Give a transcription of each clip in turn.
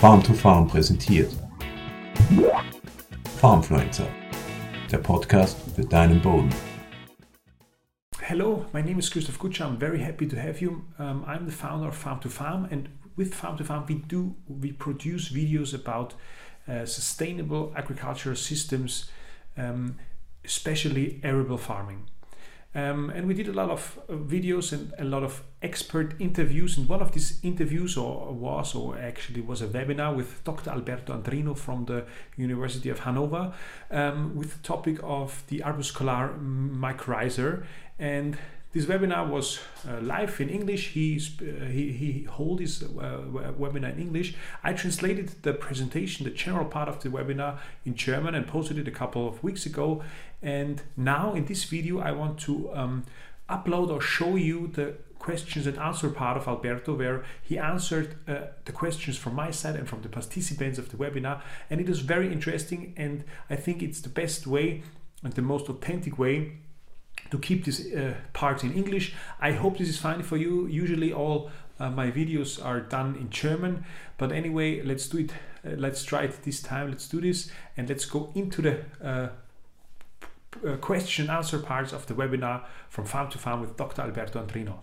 Farm to Farm präsentiert. Farmfluencer, der Podcast für deinen Boden. Hello, my name is Christoph Kutscher. I'm very happy to have you. Um, I'm the founder of Farm to Farm, and with Farm to Farm, we do we produce videos about uh, sustainable agricultural systems, um, especially arable farming. Um, and we did a lot of uh, videos and a lot of expert interviews. And one of these interviews, or was, or actually was a webinar with Dr. Alberto Andrino from the University of Hanover, um, with the topic of the arbuscular mycorrhiza. And this webinar was uh, live in English. He uh, he he hold his uh, webinar in English. I translated the presentation, the general part of the webinar, in German and posted it a couple of weeks ago. And now in this video, I want to um, upload or show you the questions and answer part of Alberto, where he answered uh, the questions from my side and from the participants of the webinar. And it is very interesting, and I think it's the best way and the most authentic way to keep this uh, part in English. I hope this is fine for you. Usually, all uh, my videos are done in German, but anyway, let's do it. Uh, let's try it this time. Let's do this and let's go into the uh, uh, question answer parts of the webinar from Farm to Farm with Dr. Alberto Andrino.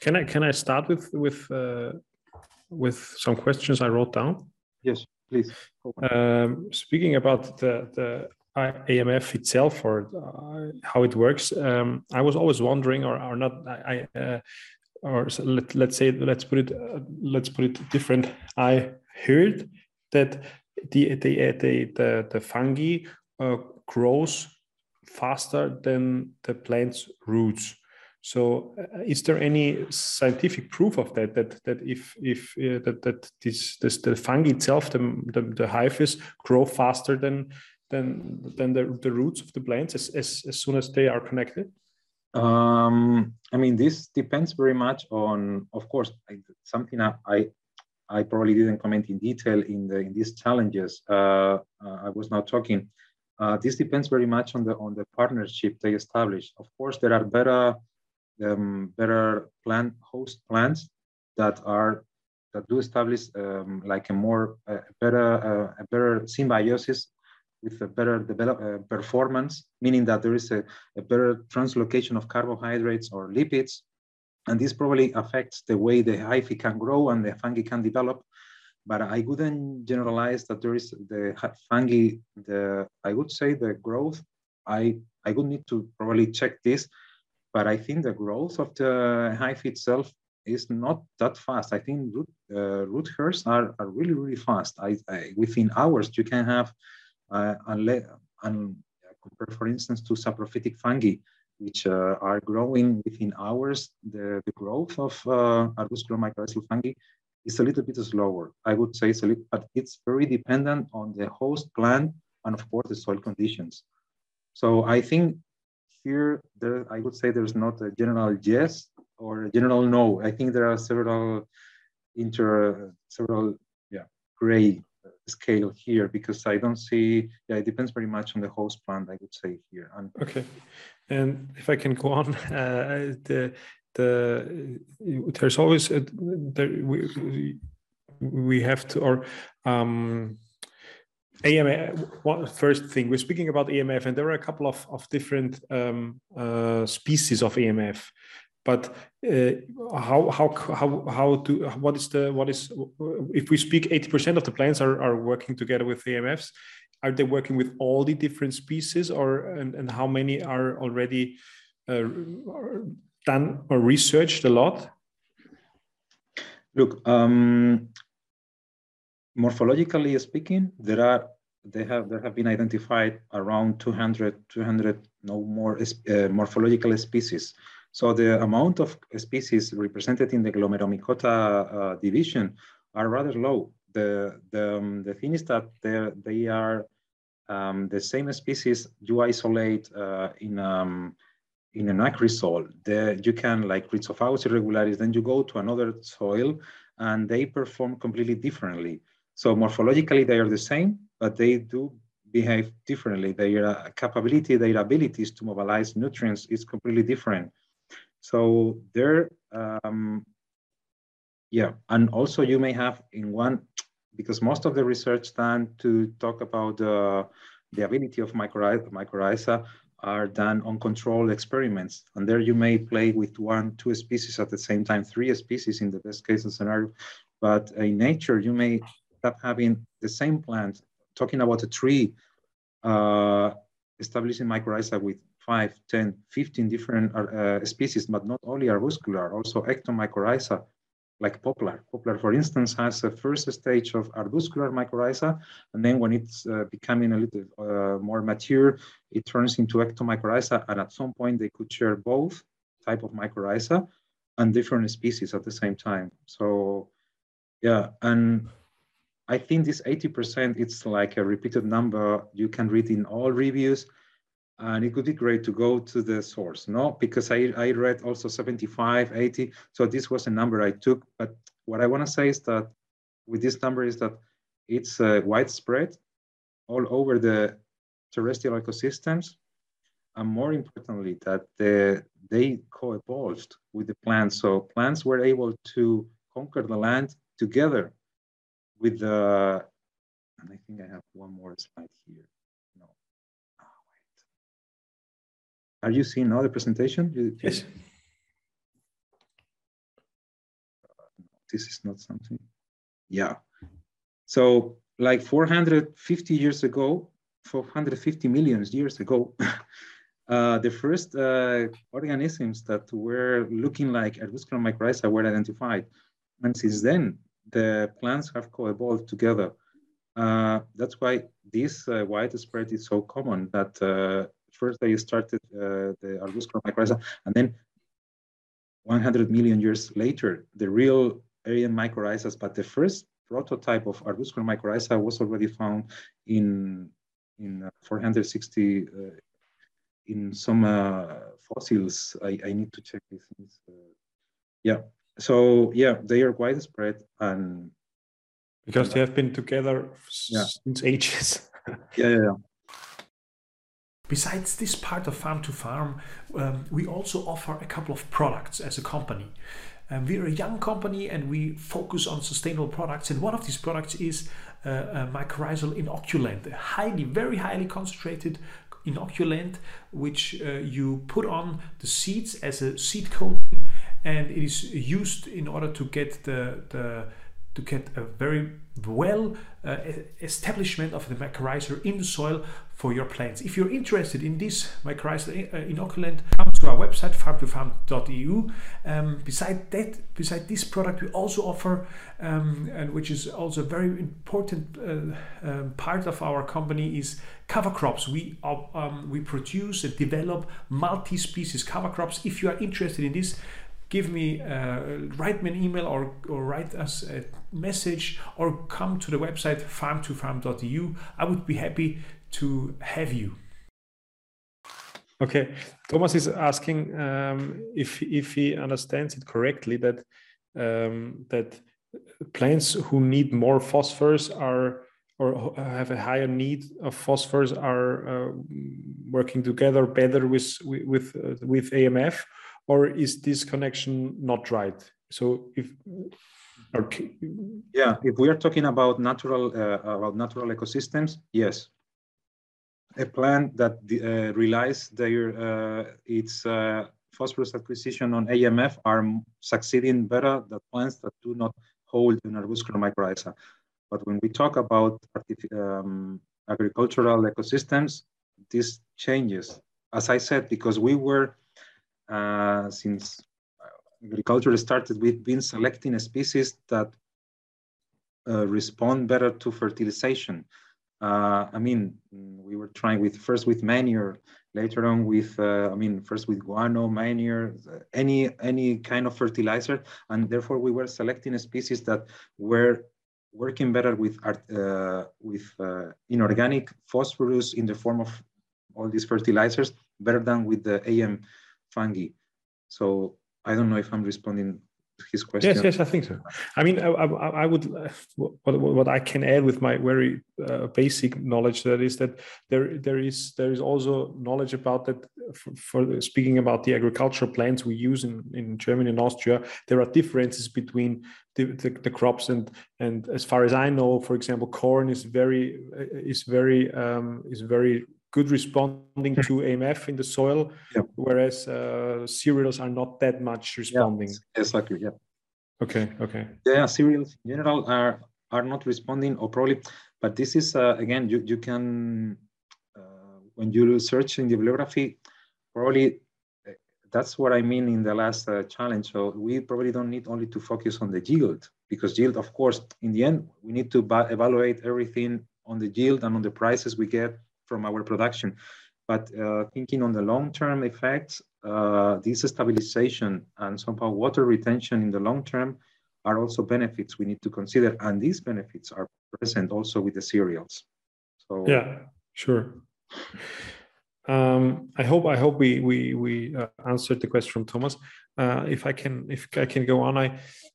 Can I can I start with with uh, with some questions I wrote down? Yes, please. Um, speaking about the the AMF itself or uh, how it works, um, I was always wondering, or, or not, I, uh, or let, let's say, let's put it, uh, let's put it different. I heard that the the the the, the fungi uh, grows faster than the plant's roots. So, uh, is there any scientific proof of that? That that if if uh, that that this, this the fungi itself, the the, the hyphus grow faster than than than the, the roots of the plants as, as, as soon as they are connected? Um, I mean, this depends very much on, of course, something I, I, I probably didn't comment in detail in the in these challenges. Uh, uh, I was not talking. Uh, this depends very much on the on the partnership they establish. Of course, there are better um, better plant host plants that are that do establish um, like a more uh, better uh, a better symbiosis with a better develop, uh, performance, meaning that there is a, a, better translocation of carbohydrates or lipids. And this probably affects the way the hyphae can grow and the fungi can develop. But I wouldn't generalize that there is the fungi, the I would say the growth. I, I would need to probably check this, but I think the growth of the hyphae itself is not that fast. I think root, uh, root hairs are, are really, really fast. I, I, within hours, you can have uh, unless, and compared, for instance, to saprophytic fungi, which uh, are growing within hours, the, the growth of uh, arbuscular mycorrhizal fungi is a little bit slower. I would say it's a little, but it's very dependent on the host plant and of course the soil conditions. So I think here, there, I would say there's not a general yes or a general no. I think there are several inter, several, yeah, gray scale here because I don't see. Yeah, it depends very much on the host plant. I would say here. And okay, and if I can go on, uh, the the there's always a, there we we have to or um AMF, one first thing, we're speaking about AMF, and there are a couple of, of different um, uh, species of AMF but uh, how how how how do what is the what is if we speak 80% of the plants are, are working together with AMFs are they working with all the different species or and, and how many are already uh, done or researched a lot? Look um, morphologically speaking there are they have there have been identified around 200 200 no more uh, morphological species so the amount of species represented in the Glomeromycota uh, division are rather low. The, the, um, the thing is that they are um, the same species you isolate uh, in, um, in an acrisol. The, you can like Rhizophagus irregularis, then you go to another soil and they perform completely differently. So morphologically, they are the same, but they do behave differently. Their capability, their abilities to mobilize nutrients is completely different. So there, um, yeah, and also you may have in one, because most of the research done to talk about uh, the ability of mycorrhiza are done on controlled experiments. And there you may play with one, two species at the same time, three species in the best case scenario. But in nature, you may start having the same plant, talking about a tree, uh, establishing mycorrhiza with 5, 10, 15 different uh, species, but not only arbuscular, also ectomycorrhiza, like poplar. Poplar, for instance, has a first stage of arbuscular mycorrhiza, and then when it's uh, becoming a little uh, more mature, it turns into ectomycorrhiza, and at some point they could share both type of mycorrhiza and different species at the same time. So, yeah, and I think this 80%, it's like a repeated number you can read in all reviews and it would be great to go to the source, no? Because I, I read also 75, 80, so this was a number I took, but what I wanna say is that with this number is that it's uh, widespread all over the terrestrial ecosystems, and more importantly, that the, they co-evolved with the plants. So plants were able to conquer the land together with the, and I think I have one more slide here. Are you seeing now the presentation? Yes. This is not something. Yeah. So like 450 years ago, 450 million years ago, uh, the first uh, organisms that were looking like arbuscular mycorrhiza were identified. And since then, the plants have co-evolved together. Uh, that's why this uh, widespread is so common that uh, first they started uh, the arbuscular mycorrhiza, and then 100 million years later, the real Aryan mycorrhizas, but the first prototype of arbuscular mycorrhiza was already found in in uh, 460 uh, in some uh, fossils. I, I need to check these things. Uh, yeah, so yeah, they are widespread and because they have been together yeah. since ages. yeah, yeah, yeah. Besides this part of Farm to Farm, um, we also offer a couple of products as a company. Um, we're a young company and we focus on sustainable products. And one of these products is uh, a mycorrhizal inoculant, a highly, very highly concentrated inoculant, which uh, you put on the seeds as a seed coating, and it is used in order to get the, the to get a very well uh, establishment of the mycorrhiza in the soil for your plants. If you're interested in this mycorrhiza uh, inoculant, come to our website farm2farm.eu. Um, beside that, beside this product, we also offer, um, and which is also a very important uh, um, part of our company, is cover crops. We um, we produce and develop multi-species cover crops. If you are interested in this, give me uh, write me an email or, or write us a message or come to the website farm2farm.eu i would be happy to have you okay thomas is asking um, if if he understands it correctly that um, that plants who need more phosphorus are or have a higher need of phosphorus are uh, working together better with with uh, with AMF or is this connection not right? So if okay. yeah, if we are talking about natural uh, about natural ecosystems, yes, a plant that uh, relies their uh, its uh, phosphorus acquisition on AMF are succeeding better than plants that do not hold an arbuscular mycorrhiza. But when we talk about um, agricultural ecosystems, this changes. As I said, because we were uh, since agriculture started, we've been selecting species that uh, respond better to fertilization. Uh, I mean, we were trying with first with manure, later on with, uh, I mean, first with guano, manure, any any kind of fertilizer, and therefore we were selecting species that were working better with uh, with uh, inorganic phosphorus in the form of all these fertilizers, better than with the AM fungi. So I don't know if I'm responding his question. Yes, yes, I think so. I mean, I, I, I would what, what I can add with my very uh, basic knowledge that is that there there is there is also knowledge about that for, for, speaking about the agricultural plants we use in, in Germany and Austria. There are differences between the, the, the crops and and as far as I know, for example, corn is very is very um, is very good responding to AMF in the soil, yeah. whereas uh, cereals are not that much responding. Yeah, exactly. Yeah. Okay. Okay. Yeah, cereals in general are are not responding, or probably, but this is uh, again you you can uh, when you search in the bibliography, probably uh, that's what I mean in the last uh, challenge. So we probably don't need only to focus on the yield because yield, of course, in the end, we need to evaluate everything on the yield and on the prices we get from our production. But uh, thinking on the long-term effects, uh, this stabilization and somehow water retention in the long term are also benefits we need to consider. And these benefits are present also with the cereals. So yeah, sure. Um, I hope I hope we we we uh, answered the question from Thomas. Uh, if I can if I can go on, I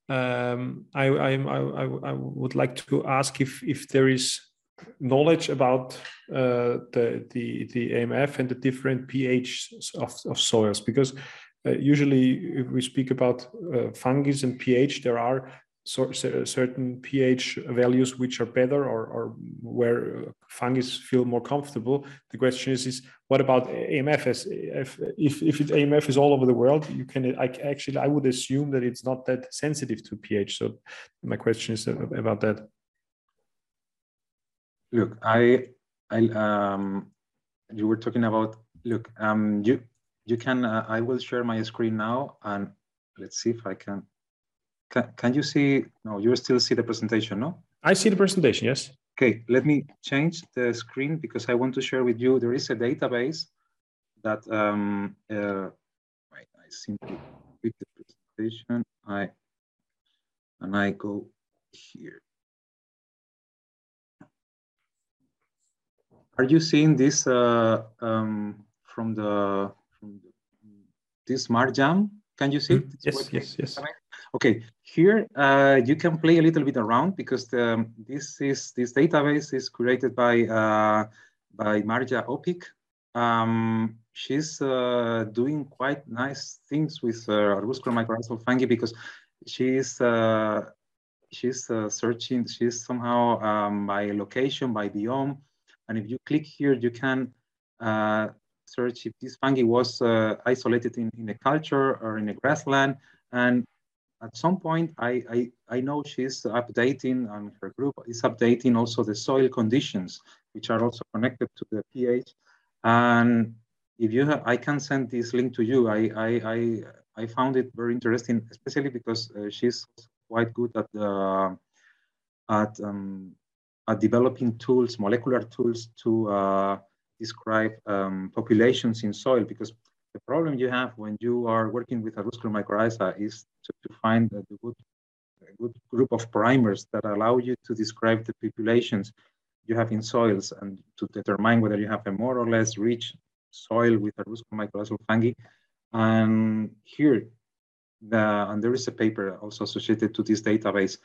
um, I, I I I would like to ask if if there is knowledge about uh, the, the, the AMF and the different pH of, of soils because uh, usually if we speak about uh, fungi and pH, there are so, certain pH values which are better or, or where fungi feel more comfortable. The question is, is what about AMF? If, if, if it, AMF is all over the world, you can I, actually, I would assume that it's not that sensitive to pH. So my question is about that. Look, I, I, um, you were talking about. Look, um, you, you can. Uh, I will share my screen now, and let's see if I can. Can, can you see? No, you still see the presentation, no? I see the presentation. Yes. Okay, let me change the screen because I want to share with you. There is a database that um, uh, I simply quit the presentation. I and I go here. Are you seeing this uh, um, from the from the, this MaarjAM? Can you see? Mm, yes, yes, yes. Okay, here uh, you can play a little bit around because the, this is this database is created by uh, by Maarja Öpik. Um, she's uh, doing quite nice things with uh, arbuscular mycorrhizal fungi because she's uh, she's uh, searching. She's somehow um, by location, by biome, and if you click here, you can uh, search if this fungi was uh, isolated in, in a culture or in a grassland. And at some point, I, I, I know she's updating and her group is updating also the soil conditions, which are also connected to the pH. And if you have, I can send this link to you. I, I, I, I found it very interesting, especially because uh, she's quite good at the, at um, are developing tools, molecular tools to uh, describe um, populations in soil because the problem you have when you are working with arbuscular mycorrhiza is to, to find a good, a good group of primers that allow you to describe the populations you have in soils and to determine whether you have a more or less rich soil with arbuscular mycorrhizal fungi. And here, the, and there is a paper also associated to this database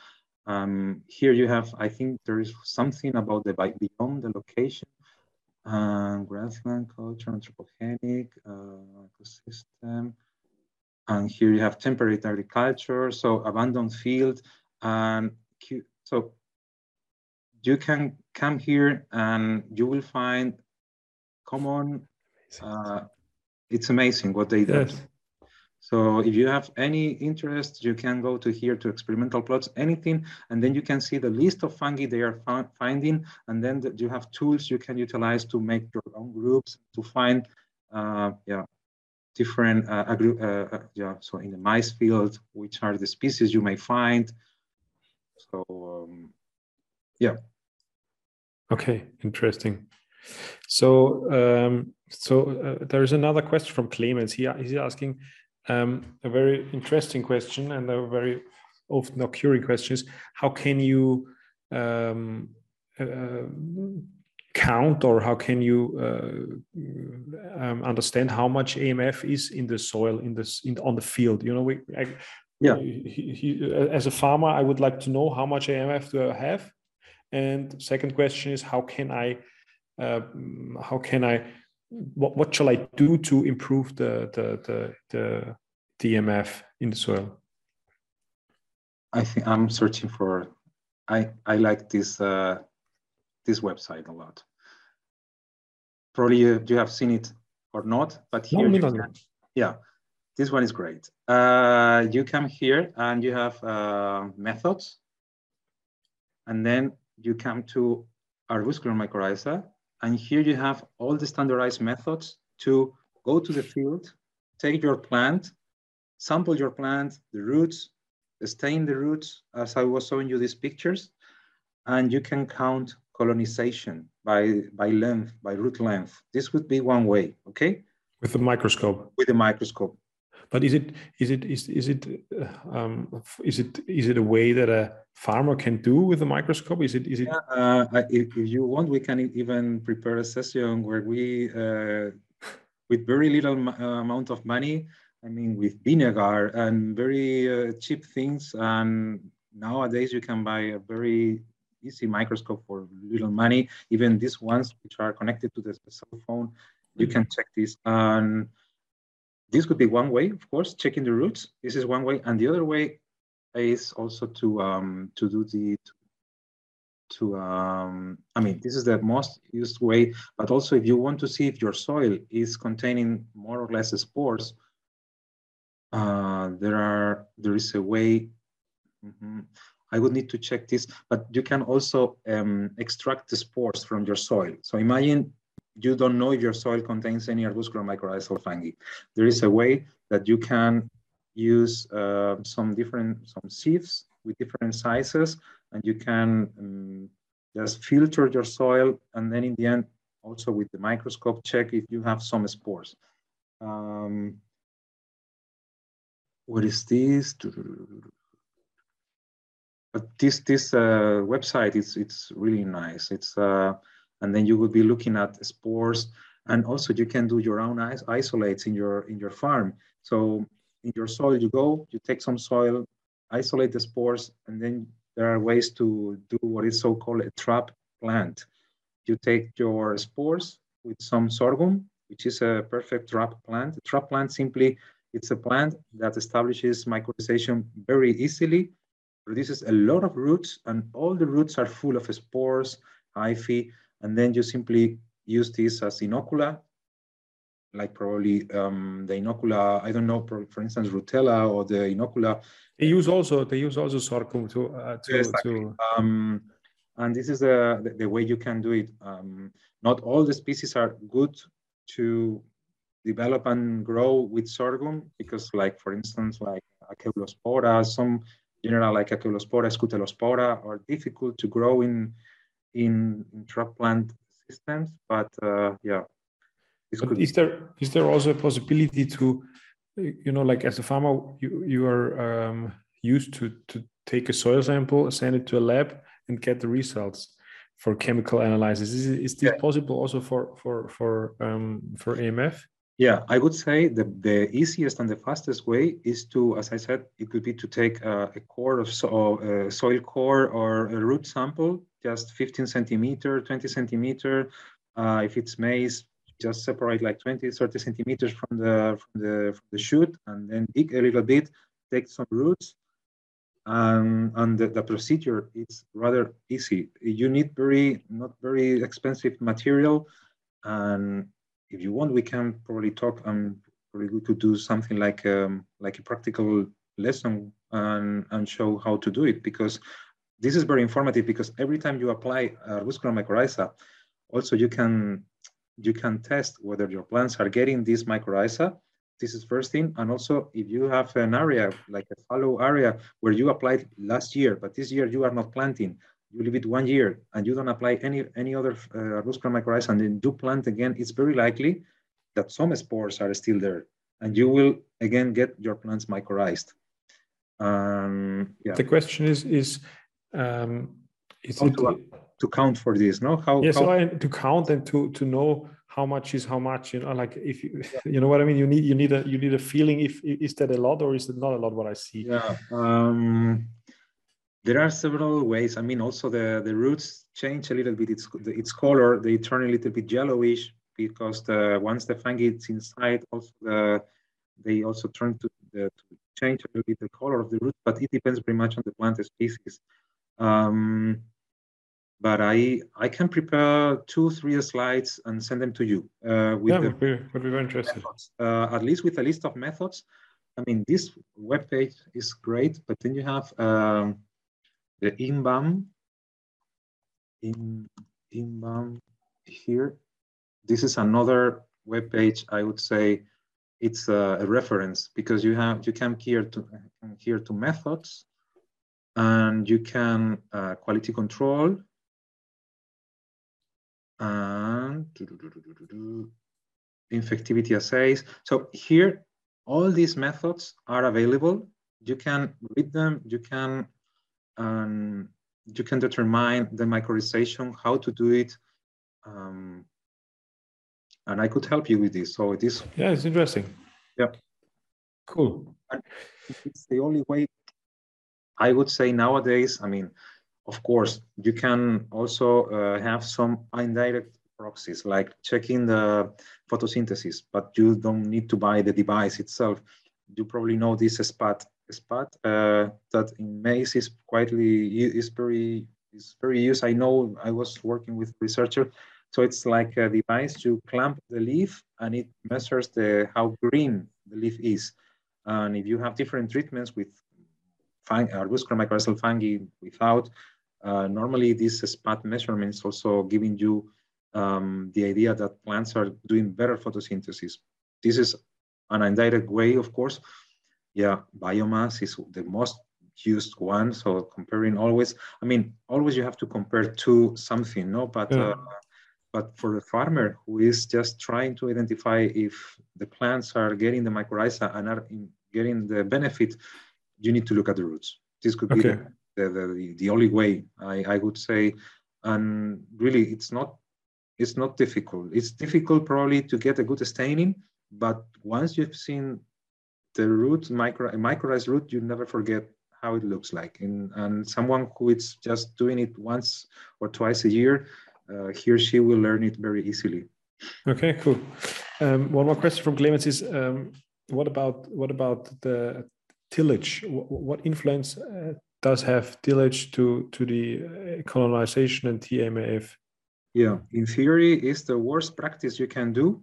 um, here you have, I think there is something about the beyond the location, uh, grassland culture, anthropogenic uh, ecosystem. And here you have temperate agriculture, so abandoned field. And so you can come here and you will find common, uh, it's amazing what they do. Yes. So if you have any interest, you can go to here to experimental plots, anything, and then you can see the list of fungi they are finding, and then the, you have tools you can utilize to make your own groups to find, uh, yeah, different, uh, uh, uh, yeah, so in the mice field, which are the species you may find. So, um, yeah. Okay, interesting. So, um, so uh, there's another question from Clemens. He, he's asking, um, a very interesting question and a very often occurring question is how can you um, uh, count or how can you uh, um, understand how much AMF is in the soil in this in, on the field? You know, we I, Yeah. He, he, as a farmer, I would like to know how much AMF do I have, and second question is how can I, uh, how can I, what, what shall I do to improve the the the the DMF in the soil? I think I'm searching for. I I like this uh, this website a lot. Probably you, you have seen it or not, but here no, no, no. Can, yeah, this one is great. Uh, you come here and you have uh, methods, and then you come to arbuscular mycorrhiza, and here you have all the standardized methods to go to the field, take your plant, sample your plant, the roots, stain the roots, as I was showing you these pictures, and you can count colonization by, by length, by root length. This would be one way, okay? With the microscope. With the microscope. But is it is it is is it um, is it is it a way that a farmer can do with a microscope? Is it is it? Yeah, uh, if, if you want, we can even prepare a session where we, uh, with very little uh, amount of money, I mean, with vinegar and very uh, cheap things. And nowadays you can buy a very easy microscope for little money. Even these ones which are connected to the cell phone, you can check this. And this could be one way, of course, checking the roots. This is one way. And the other way is also to um, to do the to um, I mean this is the most used way but also if you want to see if your soil is containing more or less spores uh, there are there is a way. Mm-hmm, I would need to check this, but you can also um, extract the spores from your soil. So imagine you don't know if your soil contains any arbusculum mycorrhizal fungi. There is a way that you can use uh, some different some sieves with different sizes, and you can um, just filter your soil, and then in the end, also with the microscope, check if you have some spores. Um, what is this? But this this uh, website it's it's really nice. It's uh, and then you would be looking at spores, and also you can do your own is isolates in your in your farm. So in your soil, you go, you take some soil, isolate the spores, and then there are ways to do what is so called a trap plant. You take your spores with some sorghum, which is a perfect trap plant. A trap plant simply it's a plant that establishes mycorrhization very easily, produces a lot of roots, and all the roots are full of spores, hyphae, and then you simply use this as inocula, like probably um, the inocula, I don't know, for instance, Rootella or the inocula. They use also, they use also sorghum to, uh, to, exactly. to... Um, and this is the, the, the, way you can do it. Um, not all the species are good to develop and grow with sorghum because like for instance like Acaulospora, some general like Acaulospora, Scutellospora are difficult to grow in in, in trap plant systems but uh, yeah. But is there is there also a possibility to you know like as a farmer you you are um, used to to take a soil sample send it to a lab and get the results for chemical analysis? Is, is this yeah. possible also for for for um, for amf yeah, I would say the, the easiest and the fastest way is to, as I said, it could be to take a, a core of so, a soil core or a root sample, just 15 centimeter, 20 centimeter. Uh, if it's maize, just separate like 20, 30 centimeters from the, from the, from the shoot and then dig a little bit, take some roots. Um, and the, the procedure is rather easy. You need very, not very expensive material and if you want, we can probably talk. Um, probably we could do something like um, like a practical lesson and and show how to do it because this is very informative because every time you apply Arbusculum mycorrhiza, also you can you can test whether your plants are getting this mycorrhiza. This is first thing, and also if you have an area like a fallow area where you applied last year, but this year you are not planting, you leave it one year and you don't apply any any other uh, arbusculum mycorrhiza and then you plant again, it's very likely that some spores are still there and you will again get your plants mycorrhized. Um, yeah. The question is is um, is it to, to, count for this? No, how? Yes, yeah, so to count and to to know how much is how much you know like if you you know what i mean you need you need a you need a feeling if is that a lot or is it not a lot what i see yeah um there are several ways i mean also the the roots change a little bit its its color they turn a little bit yellowish because the once the fungi is inside also the they also turn to, the, to change a little bit the color of the root but it depends very much on the plant species um, but I I can prepare two three slides and send them to you. Uh, with yeah, the would be, would be very interesting. Uh, at least with a list of methods. I mean, this web page is great, but then you have um, the INVAM. In INVAM here. This is another web page. I would say it's a, a reference because you have you come here to here to methods, and you can uh, quality control and infectivity assays. So here, all these methods are available. You can read them. You can um, you can determine the mycorrhization, how to do it, um, and I could help you with this. So it is. Yeah, it's interesting. Yeah. Cool. And it's the only way. I would say nowadays. I mean, of course, you can also uh, have some indirect proxies, like checking the photosynthesis, but you don't need to buy the device itself. You probably know this SPAD. SPAD uh, that in maize is quietly is very is very used. I know I was working with researcher, so it's like a device to clamp the leaf and it measures the how green the leaf is. And if you have different treatments with fung- arbuscular mycorrhizal fungi without, uh, normally this SPAD measurement is also giving you um, the idea that plants are doing better photosynthesis. This is an indirect way, of course. Yeah, biomass is the most used one. So comparing always, I mean, always you have to compare to something, no? But yeah. uh, but for the farmer who is just trying to identify if the plants are getting the mycorrhiza and are getting the benefit, you need to look at the roots. This could be okay. the the, the, the only way I, I would say and really it's not it's not difficult it's difficult probably to get a good staining but once you've seen the root micro microized root you never forget how it looks like. And, and someone who is just doing it once or twice a year uh, he or she will learn it very easily. Okay cool. Um, one more question from clemens is um, what about what about the tillage? What, what influence uh, does have tillage to to the uh, colonization and TMAF. Yeah, in theory, is the worst practice you can do,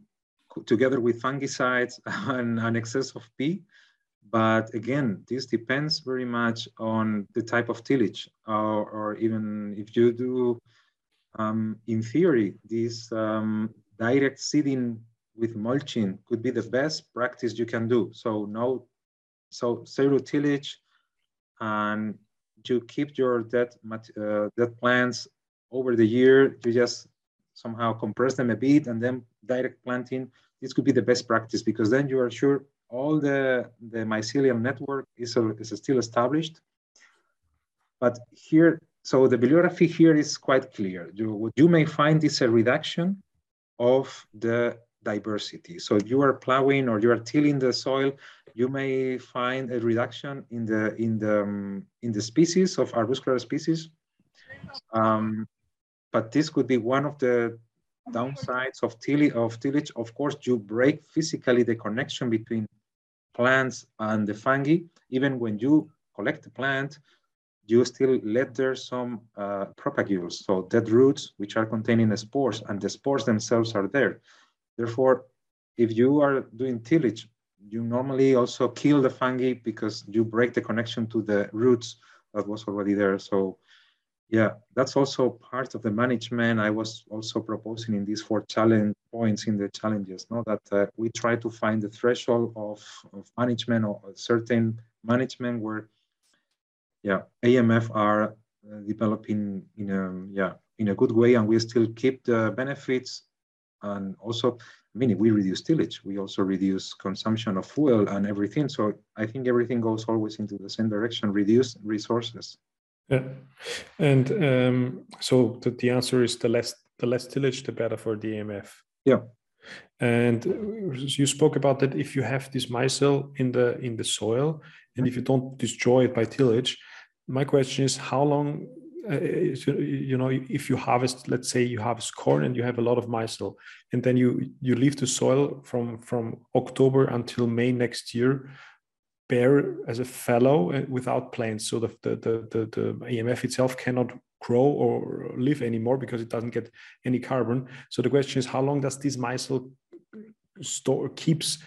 together with fungicides and an excess of P. But again, this depends very much on the type of tillage, or, or even if you do, um, in theory, this um, direct seeding with mulching could be the best practice you can do. So no, so zero tillage, and you keep your dead, uh, dead plants over the year. You just somehow compress them a bit and then direct planting. This could be the best practice because then you are sure all the, the mycelial network is, a, is still established. But here, so the bibliography here is quite clear. You, what you may find is a reduction of the diversity. So if you are plowing or you are tilling the soil, you may find a reduction in the in the um, in the species of arbuscular species. Um, but this could be one of the downsides of, till of tillage. Of course, you break physically the connection between plants and the fungi. Even when you collect the plant, you still let there some uh, propagules, so dead roots, which are containing the spores, and the spores themselves are there. Therefore, if you are doing tillage, you normally also kill the fungi because you break the connection to the roots that was already there. So yeah, that's also part of the management. I was also proposing in these four challenge points in the challenges, no, that uh, we try to find the threshold of, of management or certain management where, yeah, AMF are uh, developing in a yeah in a good way, and we still keep the benefits and also I mean, we reduce tillage, we also reduce consumption of fuel and everything. So I think everything goes always into the same direction, reduce resources. Yeah, and um, so the, the answer is the less the less tillage, the better for DMF. Yeah, And you spoke about that if you have this micelle in the in the soil, and if you don't destroy it by tillage, my question is how long uh, you know if you harvest let's say you harvest corn and you have a lot of micelle and then you you leave the soil from from october until may next year bare as a fallow uh, without plants so the the the, the, amf itself cannot grow or live anymore because it doesn't get any carbon so the question is how long does this micelle store keeps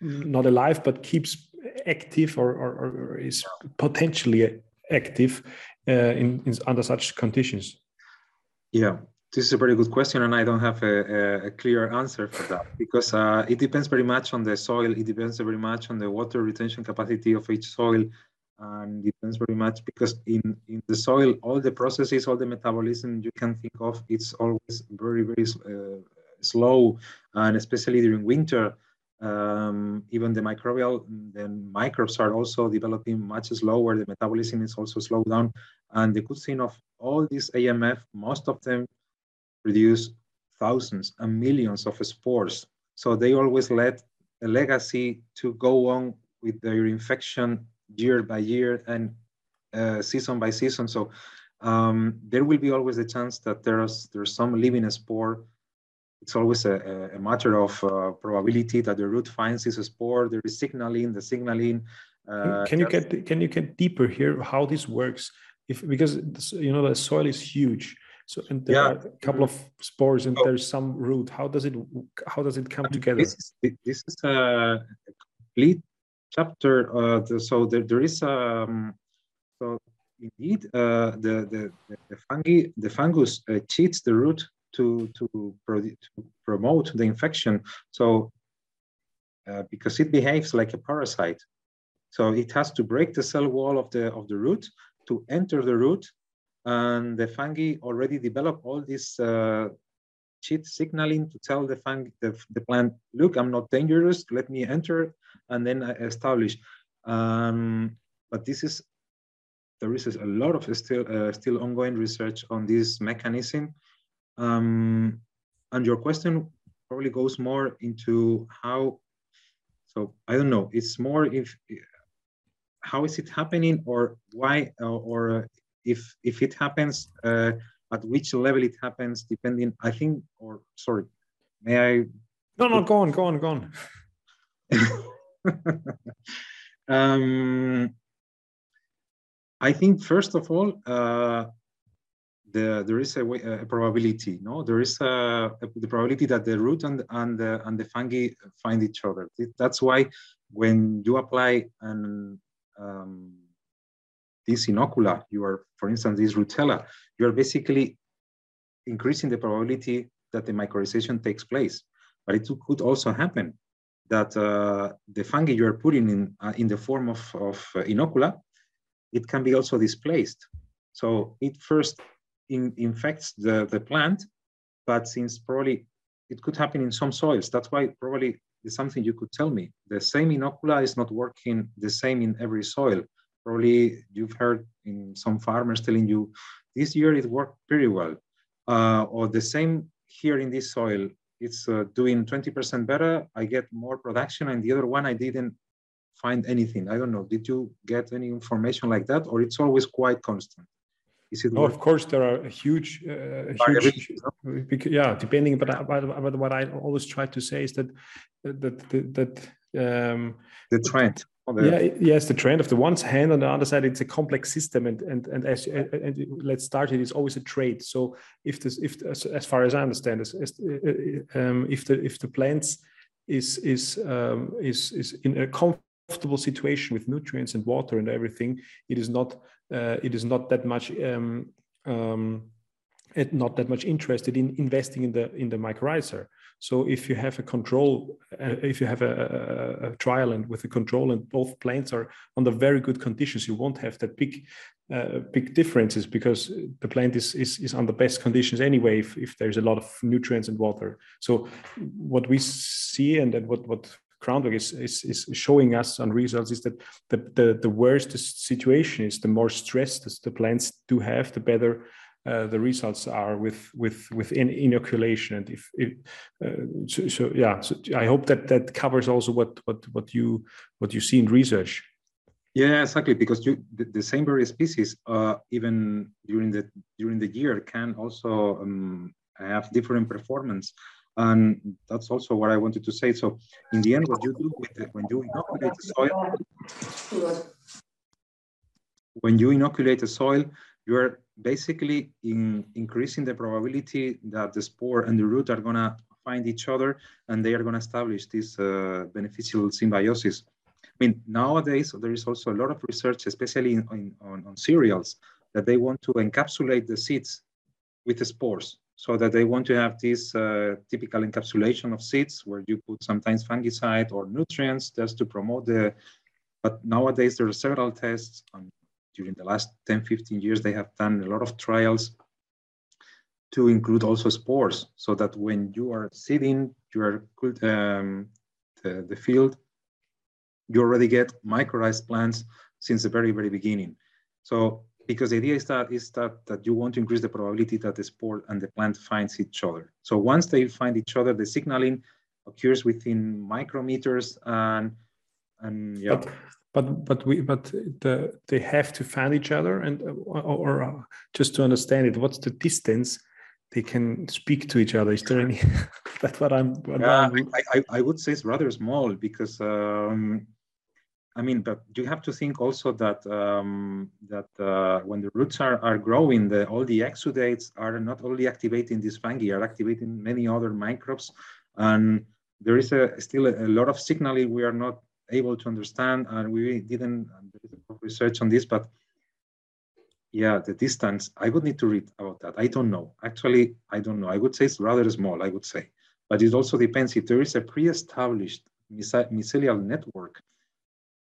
not alive but keeps active or, or, or is potentially active uh, in, in, under such conditions? Yeah, this is a very good question, and I don't have a, a clear answer for that because uh, it depends very much on the soil. It depends very much on the water retention capacity of each soil, and depends very much because in in the soil, all the processes, all the metabolism you can think of, it's always very very uh, slow, and especially during winter um, even the microbial, the microbes are also developing much slower. The metabolism is also slowed down. And the good thing of all these AMF, most of them produce thousands and millions of spores. So they always let a legacy to go on with their infection year by year and uh, season by season. So um, there will be always a chance that there's there's some living spore it's always a, a matter of uh, probability that the root finds this spore. There is signaling, the signaling. Uh, can you get can you get deeper here how this works? If because you know the soil is huge, so and there yeah. are a couple of spores and oh. there's some root. How does it how does it come together? This is, this is a complete chapter. Uh, so there, there is um, so indeed uh, the, the the fungi the fungus uh, cheats the root to, to, to promote the infection. So uh, because it behaves like a parasite. So it has to break the cell wall of the, of the root to enter the root. And the fungi already develop all this uh, cheat signaling to tell the, fungi, the, the plant, look, I'm not dangerous, let me enter, and then I establish. Um, but this is, there is a lot of still, uh, still ongoing research on this mechanism. Um, and your question probably goes more into how, so I don't know, it's more if, how is it happening or why, or, uh, if, if it happens, uh, at which level it happens, depending, I think, or sorry, may I? No, no, go on, go on, go on. um, I think first of all, uh, the, there is a, way, a, probability, no? There is a, a, the probability that the root and, and, the, and the fungi find each other. That's why when you apply an, um, this inocula, you are, for instance, this Rootella, you are basically increasing the probability that the mycorrhization takes place. But it could also happen that uh, the fungi you are putting in, uh, in the form of, of uh, inocula, it can be also displaced. So it first in, infects the, the plant, but since probably it could happen in some soils, that's why probably something you could tell me. The same inocula is not working the same in every soil. Probably you've heard in some farmers telling you, this year it worked pretty well. Uh, or the same here in this soil, it's uh, doing 20% better. I get more production, and the other one I didn't find anything. I don't know. Did you get any information like that, or it's always quite constant? Is it? Oh, of course, there are huge, uh, huge, yeah. Depending, but, but, but what I always try to say is that that that, um, the trend. Yeah, yes, the trend of the one hand. On the other side, it's a complex system, and and and as and, and let's start it is always a trade. So if this, if as, as far as I understand, as, as, uh, um, if the if the plants is is um, is is in a comfortable situation with nutrients and water and everything, it is not uh, it is not that much um, um, not that much interested in investing in the in the mycorrhizer. So if you have a control, uh, if you have a, a, a, trial and with a control and both plants are under very good conditions, you won't have that big uh, big differences because the plant is, is is under best conditions anyway. If, if there's a lot of nutrients and water, so what we see and then what what groundwork is, is, is showing us on results is that the, the, the worse the situation is, the more stress the plants do have, the better uh, the results are with with within inoculation. And if, if uh, so, so, yeah so i hope that that covers also what what what you what you see in research. Yeah exactly because you the, the same various species uh, even during the during the year can also um, have different performance. And that's also what i wanted to say. So in the end what you do with when you inoculate the soil when you inoculate the soil you're basically in increasing the probability that the spore and the root are going to find each other and they are going to establish this uh, beneficial symbiosis. I mean, nowadays, there is also a lot of research, especially in, in, on, on cereals, that they want to encapsulate the seeds with the spores so that they want to have this uh, typical encapsulation of seeds where you put sometimes fungicide or nutrients just to promote the, but nowadays there are several tests on during the last 10, 15 years, they have done a lot of trials to include also spores so that when you are seeding your um, the, the field, you already get mycorrhizal plants since the very, very beginning. So because the idea is that is that, that you want to increase the probability that the spore and the plant finds each other. So once they find each other, the signaling occurs within micrometers and and yeah. But but we but the, they have to find each other and or, or uh, just to understand it what's the distance they can speak to each other? Is there any that's what i'm what yeah, I'm... I, I, I, would say it's rather small because um, i mean but you have to think also that um, that uh, when the roots are, are growing the all the exudates are not only activating these fungi are activating many other microbes. And there is a still a, a lot of signaling we are not able to understand, and we didn't research on this, but yeah, the distance, I would need to read about that. I don't know. Actually, I don't know. I would say it's rather small, I would say. But it also depends if there is a pre-established mycelial network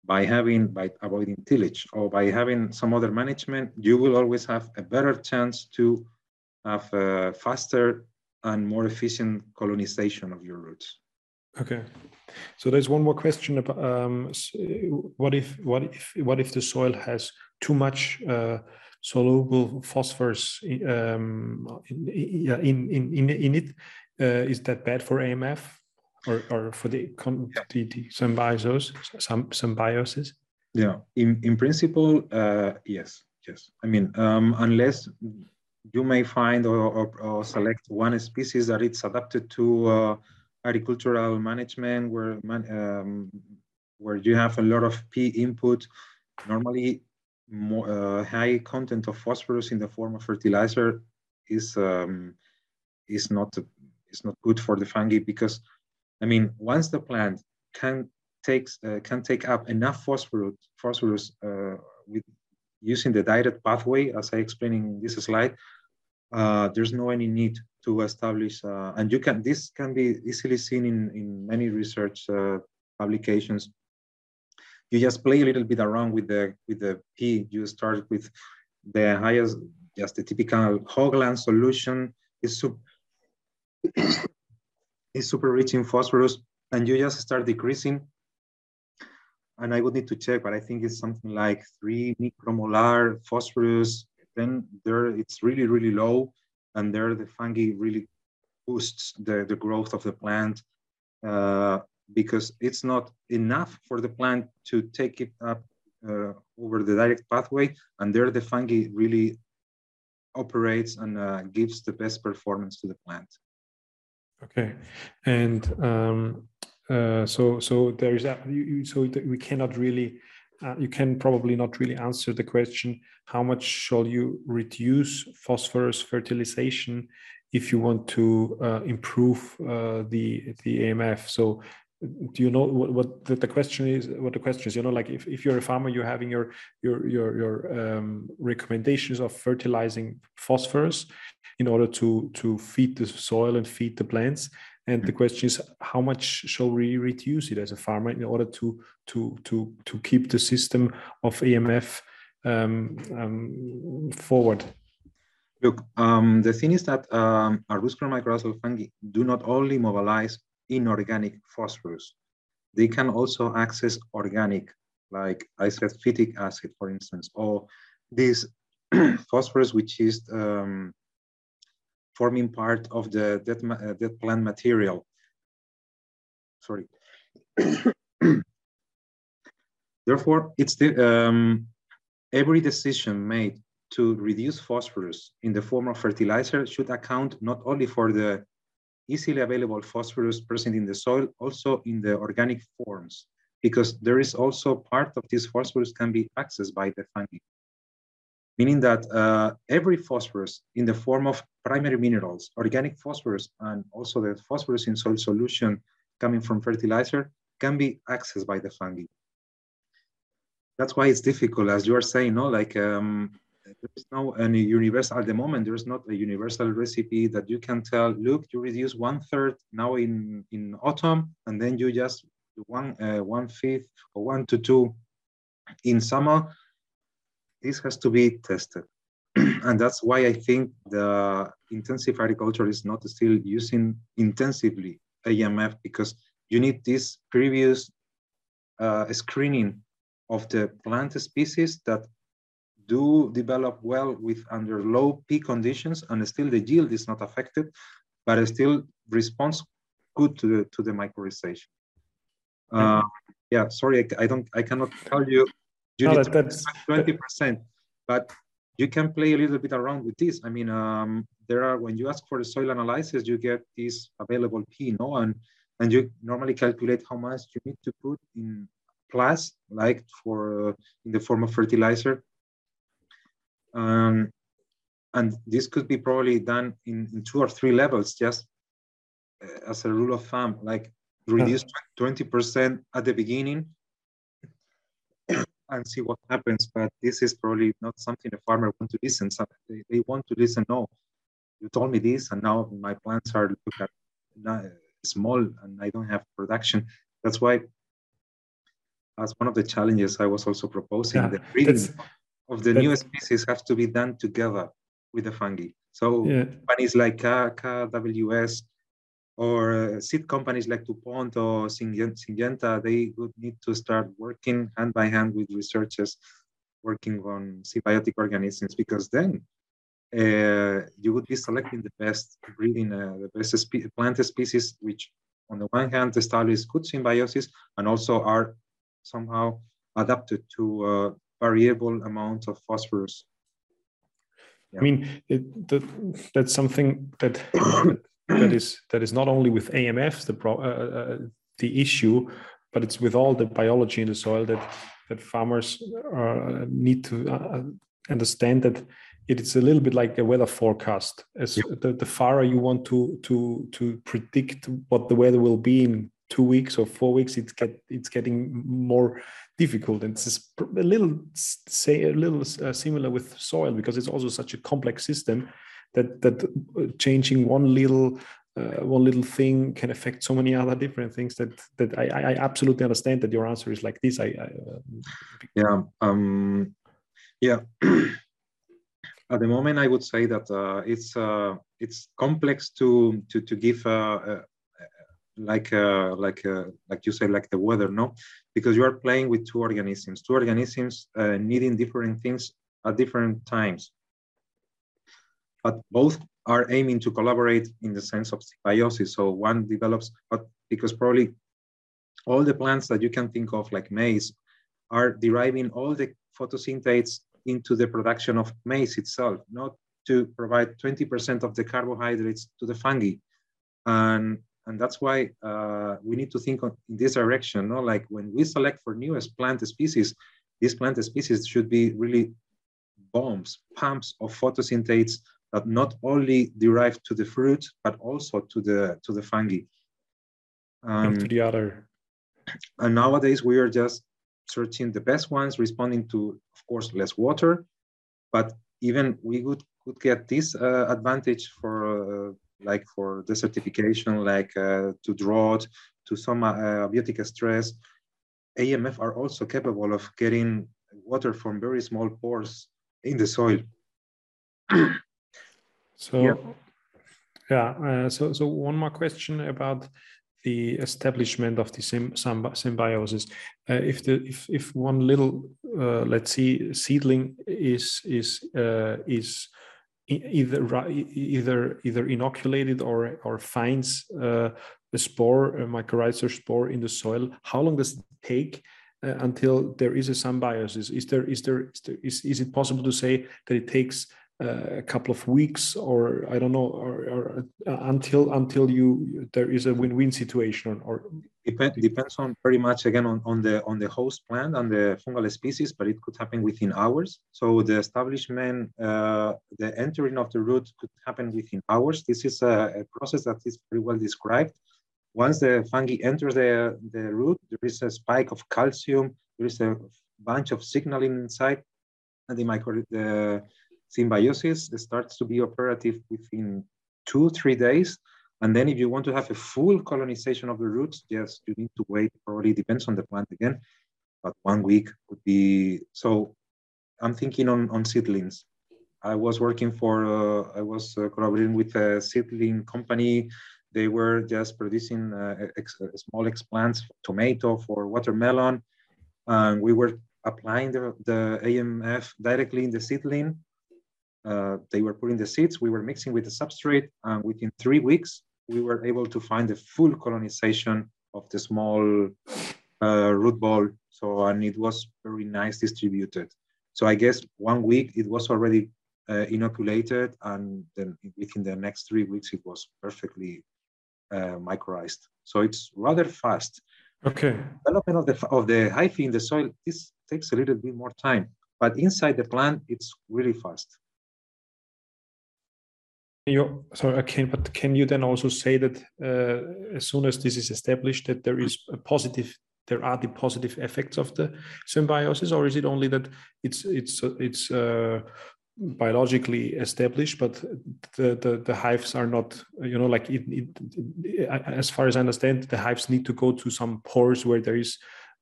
by having, by avoiding tillage or by having some other management, you will always have a better chance to have a faster and more efficient colonization of your roots. Okay. So there's one more question about um, what if what if what if the soil has too much uh, soluble phosphorus um, in, in, in, in it? Uh, is that bad for AMF or, or for the, the, the symbiosis? Some symbiosis? Yeah, in in principle, uh, yes, yes. I mean, um, unless you may find or, or, or, select one species that it's adapted to uh, agricultural management where man, um, where you have a lot of P input, normally more, uh, high content of phosphorus in the form of fertilizer is um, is not is not good for the fungi because I mean once the plant can takes uh, can take up enough phosphorus phosphorus uh, with using the direct pathway as I explained in this slide, uh, there's no any need to establish, uh, and you can, this can be easily seen in, in many research uh, publications. You just play a little bit around with the, with the P, you start with the highest, just the typical Hoagland solution is, super, is super rich in phosphorus, and you just start decreasing and I would need to check, but I think it's something like three micromolar phosphorus. Then there, it's really, really low and there the fungi really boosts the, the growth of the plant uh, because it's not enough for the plant to take it up uh, over the direct pathway and there the fungi really operates and uh, gives the best performance to the plant. Okay. And um, uh, so so there is a, so we cannot really uh, you can probably not really answer the question how much shall you reduce phosphorus fertilization if you want to uh, improve uh, the the AMF. So do you know what, what the, the, question is what the question is you know like if, if you're a farmer you're having your your your, your um, recommendations of fertilizing phosphorus in order to to feed the soil and feed the plants and the question is, how much shall we reduce it as a farmer in order to to to to keep the system of AMF um, um, forward? Look, um, the thing is that um, arbuscular mycorrhizal fungi do not only mobilize inorganic phosphorus, they can also access organic, like I said, phytic acid, for instance, or this phosphorus which is um, forming part of the dead, uh, dead plant material. Sorry. Therefore, it's the, um, every decision made to reduce phosphorus in the form of fertilizer should account not only for the easily available phosphorus present in the soil, also in the organic forms, because there is also part of this phosphorus can be accessed by the fungi. Meaning that uh, every phosphorus in the form of primary minerals, organic phosphorus, and also the phosphorus in soil solution coming from fertilizer can be accessed by the fungi. That's why it's difficult, as you are saying, no, like um, there's no any universal at the moment there's not a universal recipe that you can tell look you reduce one third now in in autumn and then you just one uh, one fifth or one to two in summer this has to be tested and that's why i think the intensive agriculture is not still using intensively amf because you need this previous uh, screening of the plant species that do develop well with under low P conditions and still the yield is not affected, but it still responds good to the to the mycorrhization. Uh, yeah, sorry, I, I, don't, I cannot tell you. You no, need that's twenty percent, but you can play a little bit around with this. I mean, um, there are when you ask for the soil analysis, you get this available P, no, and and you normally calculate how much you need to put in plus, like for uh, in the form of fertilizer, um, and this could be probably done in, in two or three levels, just uh, as a rule of thumb, like reduce 20% at the beginning and see what happens. But this is probably not something a farmer want to listen. So they, they want to listen, no, you told me this, and now my plants are look at small and I don't have production. That's why, as one of the challenges, I was also proposing yeah, the breeding of the new species have to be done together with the fungi. So yeah. companies like KWS or uh, seed companies like DuPont or Syngenta, they would need to start working hand by hand with researchers working on symbiotic organisms because then uh, you would be selecting the best breeding, uh, the best spe plant species, which on the one hand establish good symbiosis and also are somehow adapted to uh, variable amount of phosphorus. Yeah. I mean, it, that, that's something that that is that is not only with AMFs the pro, uh, uh, uh, the issue, but it's with all the biology in the soil that that farmers uh, need to uh, understand that it is a little bit like a weather forecast. As yeah. the, the farther you want to to to predict what the weather will be in two weeks or four weeks, it's get it's getting more difficult. And it's a little say a little uh, similar with soil because it's also such a complex system that that uh, changing one little uh, one little thing can affect so many other different things that that I, I absolutely understand that your answer is like this. I, I uh, yeah um, yeah. At the moment, I would say that uh, it's uh, it's complex to to to give a, like uh, like uh, like you say like the weather no because you are playing with two organisms two organisms uh, needing different things at different times but both are aiming to collaborate in the sense of symbiosis so one develops but because probably all the plants that you can think of like maize are deriving all the photosynthase into the production of maize itself not to provide 20% of the carbohydrates to the fungi and and that's why uh, we need to think in this direction. No? Like when we select for newest plant species, these plant species should be really bombs, pumps of photosynthase that not only derive to the fruit but also to the to the fungi. Um, to the other. And nowadays we are just searching the best ones, responding to, of course, less water, but even we would could get this uh, advantage for uh, like for desertification, like uh, to drought, to some uh, abiotic stress. AMF are also capable of getting water from very small pores in the soil. so, yeah. yeah uh, so so one more question about the establishment of the symbiosis. Uh, if the if if one little uh, let's see seedling is is uh, is either either either inoculated or or finds uh, a spore, a mycorrhizal spore in the soil, how long does it take uh, until there is a symbiosis? Is there is there is, there, is, is it possible to say that it takes a couple of weeks or I don't know or, or uh, until until you there is a win-win situation or, Depend, depends on very much again on, on the on the host plant and the fungal species, but it could happen within hours. So the establishment, uh, the entering of the root could happen within hours. This is a, a, process that is very well described. Once the fungi enters the, the root, there is a spike of calcium. There is a bunch of signaling inside, and the micro the symbiosis starts to be operative within two three days and then if you want to have a full colonization of the roots, yes, you need to wait, probably depends on the plant again, but one week could be, so I'm thinking on, on seedlings. I was working for, uh, I was uh, collaborating with a seedling company. They were just producing uh, ex, uh, small explants, for tomato, for watermelon. And we were applying the, the AMF directly in the seedling uh, they were putting the seeds, we were mixing with the substrate, and within three weeks, we were able to find the full colonization of the small uh, root ball. So, and it was very nice distributed. So I guess one week it was already uh, inoculated, and then within the next three weeks it was perfectly uh, mycorrhized. So it's rather fast. Okay. Development of the of the hyphae in the soil this takes a little bit more time, but inside the plant it's really fast you sorry, can but can you then also say that uh, as soon as this is established that there is a positive there are the positive effects of the symbiosis or is it only that it's it's it's uh, biologically established but the, the the hives are not you know like it, it, it, as far as i understand the hives need to go to some pores where there is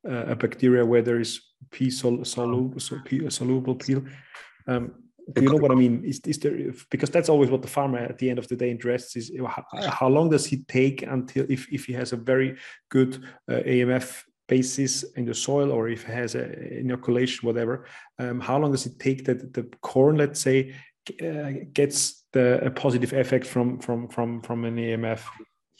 uh, a bacteria where there is p soluble, soluble peel. Um, do you know what I mean? Is, is there because that's always what the farmer at the end of the day interests is how, how long does he take until if, if he has a very good uh, AMF basis in the soil or if he has a inoculation whatever um, how long does it take that the corn let's say uh, gets the a positive effect from from from from an AMF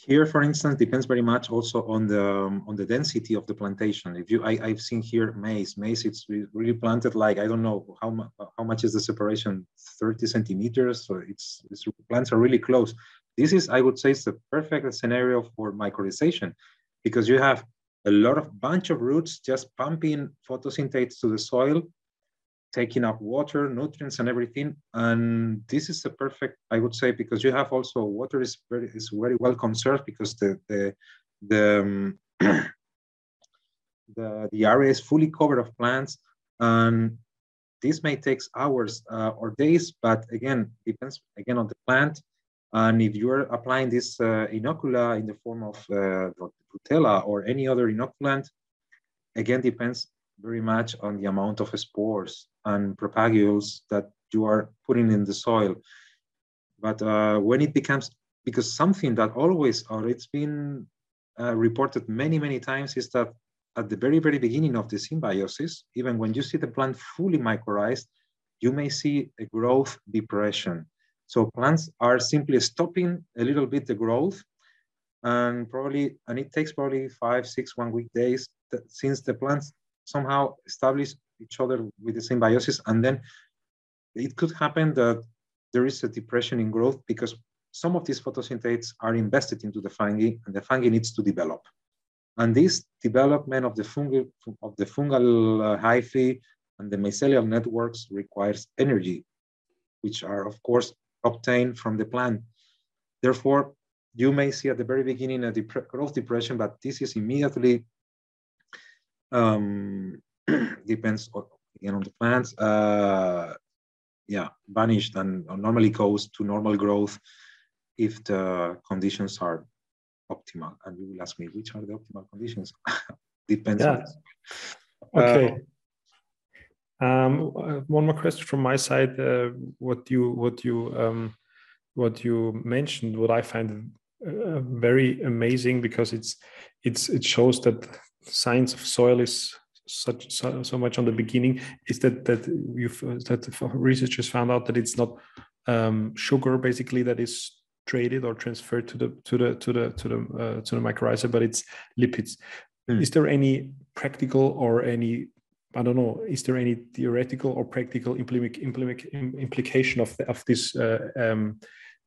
here, for instance, depends very much also on the um, on the density of the plantation. If you, I, I've seen here maize. Maize, it's really planted like I don't know how much how much is the separation, 30 centimeters. So it's, it's plants are really close. This is, I would say, it's the perfect scenario for mycorrhization because you have a lot of bunch of roots just pumping photosynthetics to the soil taking up water, nutrients, and everything. And this is the perfect, I would say, because you have also water is very is very well conserved because the the the um, the, the area is fully covered of plants, and this may take hours uh, or days, but again depends again on the plant. And if you are applying this uh, inocula in the form of uh, or any other inoculant, again depends very much on the amount of spores and propagules that you are putting in the soil. But uh, when it becomes, because something that always, or it's been uh, reported many, many times, is that at the very, very beginning of the symbiosis, even when you see the plant fully mycorrhized, you may see a growth depression. So plants are simply stopping a little bit the growth and probably, and it takes probably five, six, one week days that, since the plants somehow establish each other with the symbiosis. And then it could happen that there is a depression in growth because some of these photosynthetes are invested into the fungi and the fungi needs to develop. And this development of the fungal, of the fungal uh, hyphae and the mycelial networks requires energy, which are of course obtained from the plant. Therefore, you may see at the very beginning a dep growth depression, but this is immediately um, depends on, again on the plants. Uh, yeah, vanished and normally goes to normal growth if the conditions are optimal. And you will ask me, which are the optimal conditions? Depends. Yeah. okay. Uh, um, one more question from my side. Uh, what you what you um, what you mentioned, what I find uh, very amazing because it's it's it shows that science of soil is such so, so much on the beginning is that that you've that researchers found out that it's not um, sugar basically that is traded or transferred to the to the to the to the uh, to the mycorrhiza, but it's lipids. Mm. Is there any practical or any I don't know. Is there any theoretical or practical implement, implement, implication of the, of this uh, um,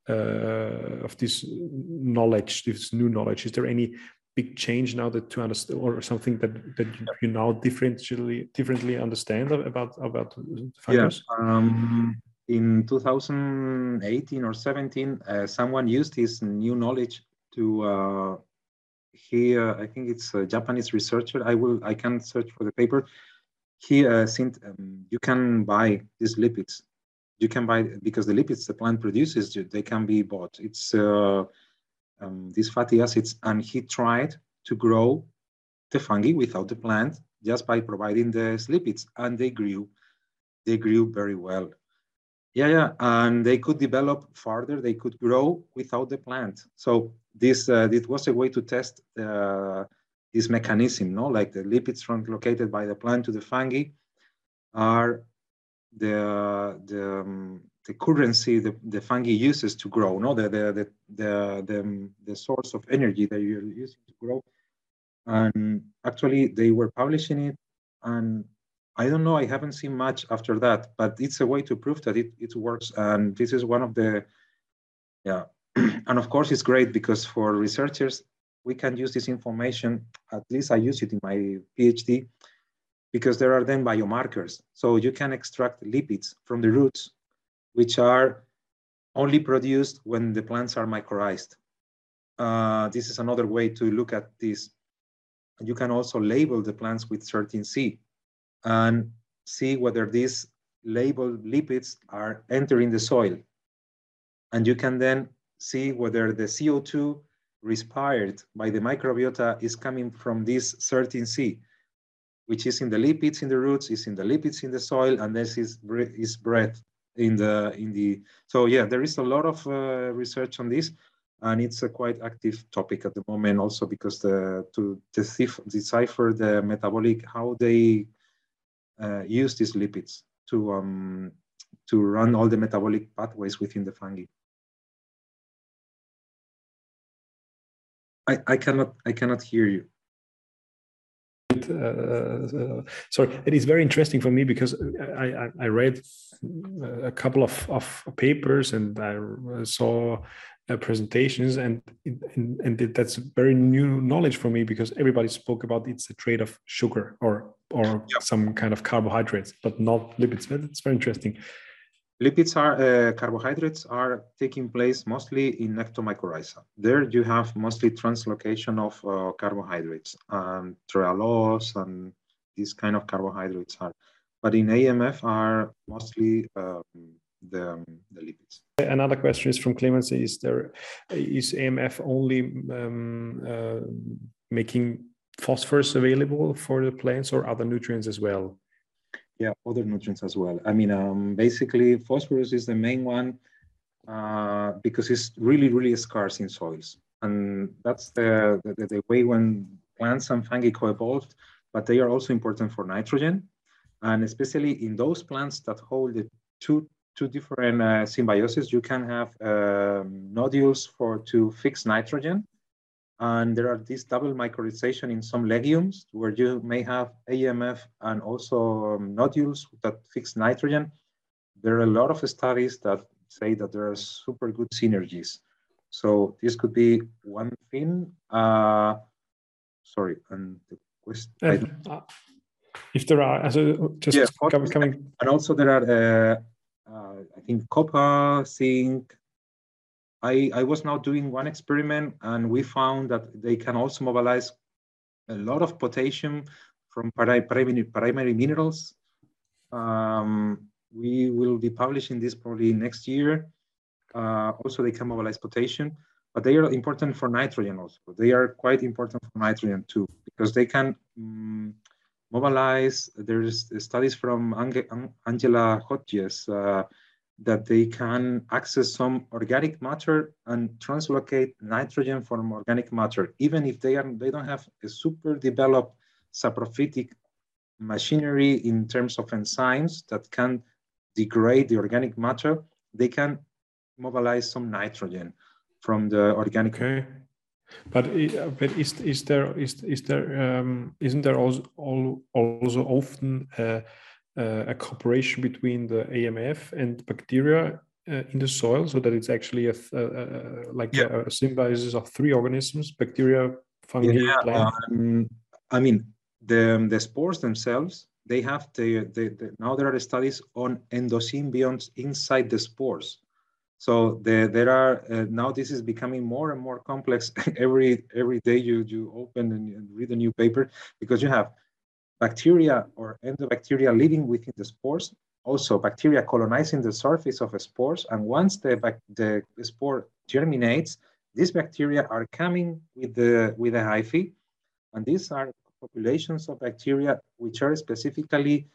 uh, of this knowledge, this new knowledge? Is there any big change now that to understand or something that that you now differently differently understand about about fungus? Yeah. Um, in 2018 or 17, uh, someone used his new knowledge to uh, he uh, I think it's a Japanese researcher. I will I can search for the paper. He uh, since um, you can buy these lipids. You can buy because the lipids the plant produces they can be bought. It's uh, um, these fatty acids, and he tried to grow the fungi without the plant just by providing the lipids, and they grew. They grew very well. Yeah, yeah, and they could develop further. They could grow without the plant. So this uh, this was a way to test uh, this mechanism, no? Like the lipids from located by the plant to the fungi are the the um, the currency the, the fungi uses to grow, no? The the the the the, source of energy that you're using to grow. And actually, they were publishing it, and I don't know. I haven't seen much after that, but it's a way to prove that it, it works. And this is one of the, yeah. and of course, it's great because for researchers, we can use this information. At least I use it in my PhD because there are then biomarkers. So you can extract lipids from the roots, which are only produced when the plants are mycorrhized. Uh, this is another way to look at this. You can also label the plants with certain C and see whether these labeled lipids are entering the soil. And you can then see whether the CO2 respired by the microbiota is coming from this certain C, which is in the lipids in the roots, is in the lipids in the soil, and this is, is bred in the, in the, so yeah, there is a lot of uh, research on this and it's a quite active topic at the moment also because the, to decipher the metabolic, how they uh, use these lipids to um, to run all the metabolic pathways within the fungi. I, I cannot I cannot hear you. Uh, sorry, it is very interesting for me because I, I, I read a couple of, of papers and I saw uh, presentations and, and and that's very new knowledge for me because everybody spoke about it's a trade of sugar or or yep. some kind of carbohydrates but not lipids it's very interesting lipids are uh, carbohydrates are taking place mostly in ectomycorrhiza there you have mostly translocation of uh, carbohydrates and trehalose and these kind of carbohydrates are but in amf are mostly um, the, um, the lipids. Another question is from Clemens: Is there is AMF only um, uh, making phosphorus available for the plants, or other nutrients as well? Yeah, other nutrients as well. I mean, um, basically, phosphorus is the main one uh, because it's really, really scarce in soils, and that's the, the the way when plants and fungi co-evolved. But they are also important for nitrogen, and especially in those plants that hold the two two different uh, symbiosis. You can have um, nodules for to fix nitrogen, and there are these double mycorrhization in some legumes where you may have AMF and also um, nodules that fix nitrogen. There are a lot of studies that say that there are super good synergies. So this could be one thing. Uh, sorry, and the question. Uh, if there are, so just yeah, coming, coming, and also there are uh, uh, I think copper, zinc. I, I was now doing one experiment and we found that they can also mobilize a lot of potassium from primary, primary minerals. Um, we will be publishing this probably next year. Uh, also, they can mobilize potassium, but they are important for nitrogen also. They are quite important for nitrogen too, because they can um, mobilize. There's studies from Angela Hodges uh, that they can access some organic matter and translocate nitrogen from organic matter, even if they are they don't have a super developed saprophytic machinery in terms of enzymes that can degrade the organic matter, they can mobilize some nitrogen from the organic. Okay. But, but is, is there is is there um, isn't there also also often uh, a cooperation between the AMF and bacteria uh, in the soil, so that it's actually a, a, a like yeah. a, a, symbiosis of three organisms: bacteria, fungi, yeah, plants. Um, I mean, the the spores themselves. They have the, the, the now there are studies on endosymbionts inside the spores. So the, there are uh, now this is becoming more and more complex every every day you you open and, and read a new paper because you have bacteria or endobacteria living within the spores, also bacteria colonizing the surface of spores. And once the, the spore germinates, these bacteria are coming with the, with the hyphae. And these are populations of bacteria which are specifically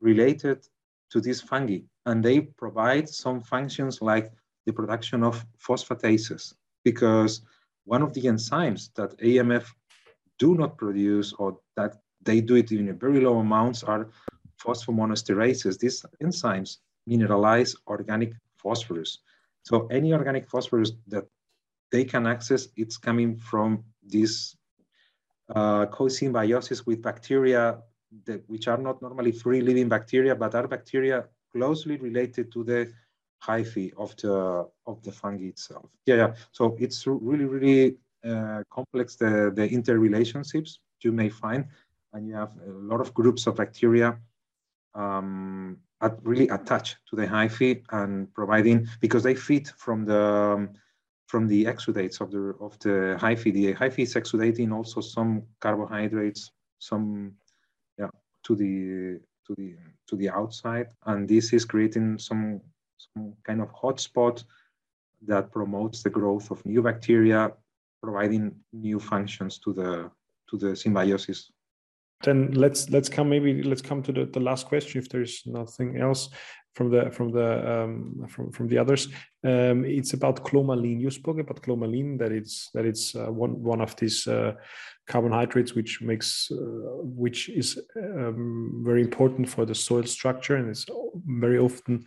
related to these fungi. And they provide some functions like the production of phosphatases, because one of the enzymes that AMF do not produce or that they do it in very low amounts are phosphomonoesterases. These enzymes mineralize organic phosphorus. So any organic phosphorus that they can access, it's coming from this uh, co-symbiosis with bacteria, that, which are not normally free-living bacteria, but are bacteria closely related to the hyphae of the of the fungi itself. Yeah, yeah. So it's really, really uh, complex the the interrelationships you may find, and you have a lot of groups of bacteria um, really attached to the hyphae and providing because they feed from the um, from the exudates of the of the hyphae. The hyphae is exudating also some carbohydrates, some yeah to the to the to the outside, and this is creating some some kind of hotspot that promotes the growth of new bacteria, providing new functions to the to the symbiosis then let's let's come maybe let's come to the, the last question if there's nothing else from the from the um, from from the others. Um, it's about glomalin you spoke about glomalin that it's that it's uh, one one of these uh, carbohydrates which makes uh, which is um, very important for the soil structure and it's very often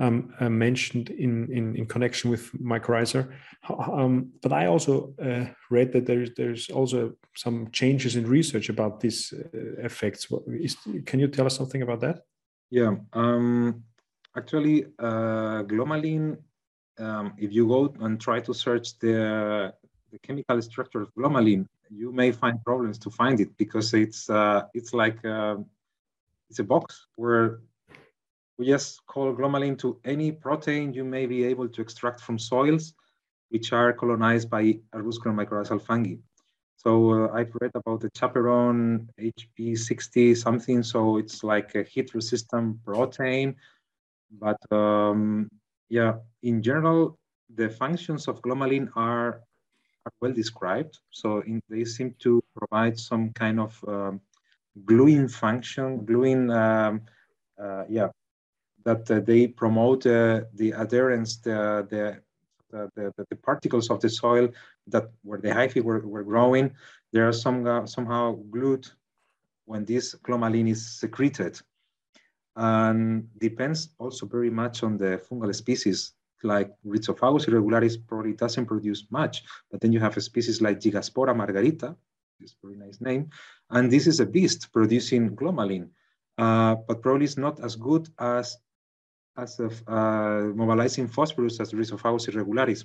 um, uh, mentioned in, in, in connection with mycorrhiza. Um, but I also uh, read that there's there's also some changes in research about these uh, effects. Can you tell us something about that? Yeah, um, actually, uh, glomalin. Um, if you go and try to search the the chemical structure of glomalin, you may find problems to find it because it's uh, it's like uh, it's a box where we just call glomalin to any protein you may be able to extract from soils, which are colonized by arbuscular mycorrhizal fungi. So uh, I've read about the chaperone HP60 something. So it's like a heat resistant protein. But um, yeah, in general, the functions of glomalin are, are well described. So in, they seem to provide some kind of um, gluing function, gluing, um, uh, yeah, that uh, they promote uh, the adherence, the, the the, the, the, particles of the soil that where the hyphae were, were growing, they are some, uh, somehow glued when this glomalin is secreted. And depends also very much on the fungal species, like Rhizophagus irregularis probably doesn't produce much, but then you have a species like Gigaspora margarita, this very nice name, and this is a beast producing glomalin, uh, but probably it's not as good as as of uh, mobilizing phosphorus as Rhizophagus irregularis.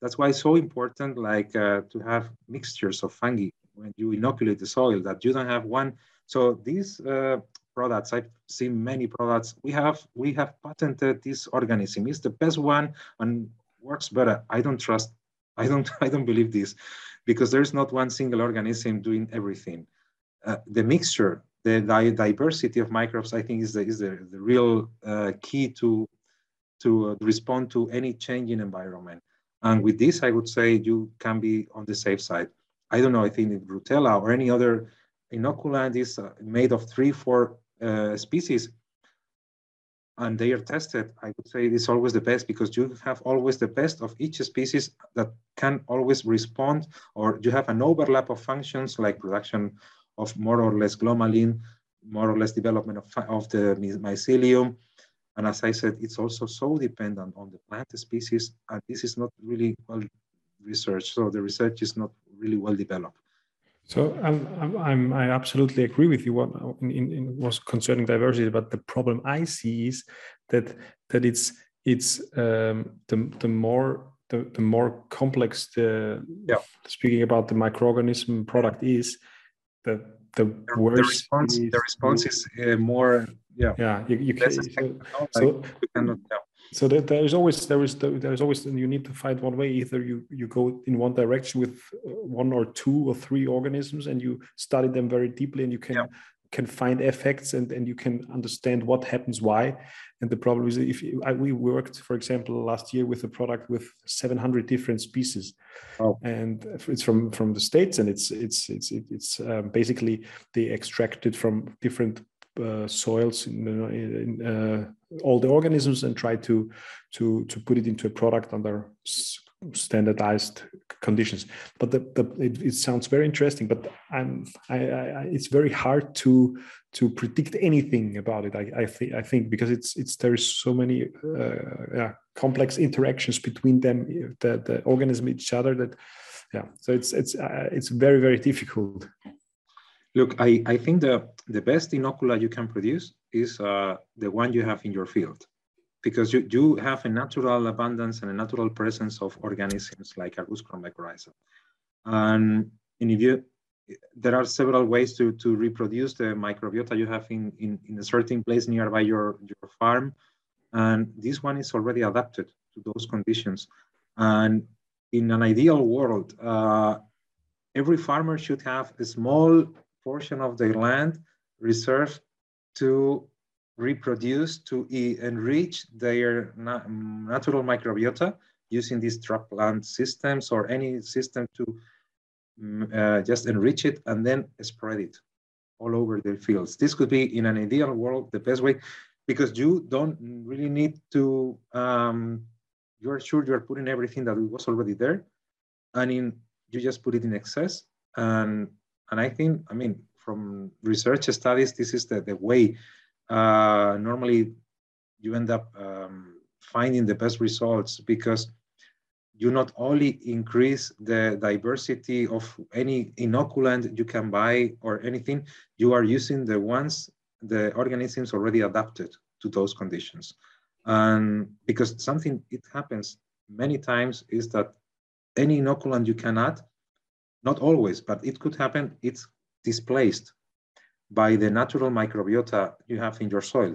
That's why it's so important like uh, to have mixtures of fungi when you inoculate the soil that you don't have one. So these uh, products, I've seen many products, we have we have patented this organism. It's the best one and works better. I don't trust, I don't, I don't believe this because there's not one single organism doing everything. Uh, the mixture the diversity of microbes, I think, is the, is the, the real uh, key to, to uh, respond to any change in environment. And with this, I would say you can be on the safe side. I don't know, I think Rootella or any other inoculant is uh, made of three, four uh, species. and they are tested, I would say it's always the best because you have always the best of each species that can always respond, or you have an overlap of functions like production of more or less glomalin, more or less development of, of the mycelium. And as I said, it's also so dependent on the plant species, and this is not really well researched. So the research is not really well developed. So I'm, I'm, i absolutely agree with you what in, in, was concerning diversity, but the problem I see is that that it's it's um, the the more the, the more complex the yeah. speaking about the microorganism product is, the the worse the response, is, the response is uh, more yeah. Yeah you, you can, so, so, cannot, yeah so there, there is always there is there is always you need to find one way. Either you you go in one direction with uh, one or two or three organisms and you study them very deeply and you can yeah. Can find effects and and you can understand what happens why and the problem is if you, I, we worked for example last year with a product with 700 different species oh. and it's from from the states and it's it's it's it's um, basically they extracted from different uh, soils in, in uh, all the organisms and try to to to put it into a product under standardized conditions. But the, the it, it, sounds very interesting but i'm I, I, it's very hard to to predict anything about it i i think i think because it's it's there's so many uh, yeah, complex interactions between them the the organism each other that yeah. So it's it's uh, it's very very difficult. Look, I, I think the, the best inocula you can produce is uh, the one you have in your field because you, you have a natural abundance and a natural presence of organisms like Arbuscular mycorrhiza. And, and if you, there are several ways to, to reproduce the microbiota you have in, in, in a certain place nearby your, your farm. And this one is already adapted to those conditions. And in an ideal world, uh, every farmer should have a small portion of their land reserved to reproduce, to enrich their natural microbiota using these trap plant systems or any system to mm, uh, just enrich it and then spread it all over the fields. This could be in an ideal world the best way because you don't really need to, um, you're sure you're putting everything that was already there and in you just put it in excess and and I think, I mean, from research studies, this is the, the way uh, normally you end up um, finding the best results because you not only increase the diversity of any inoculant you can buy or anything, you are using the ones, the organisms already adapted to those conditions. And because something, it happens many times is that any inoculant you can add not always, but it could happen, it's displaced by the natural microbiota you have in your soil.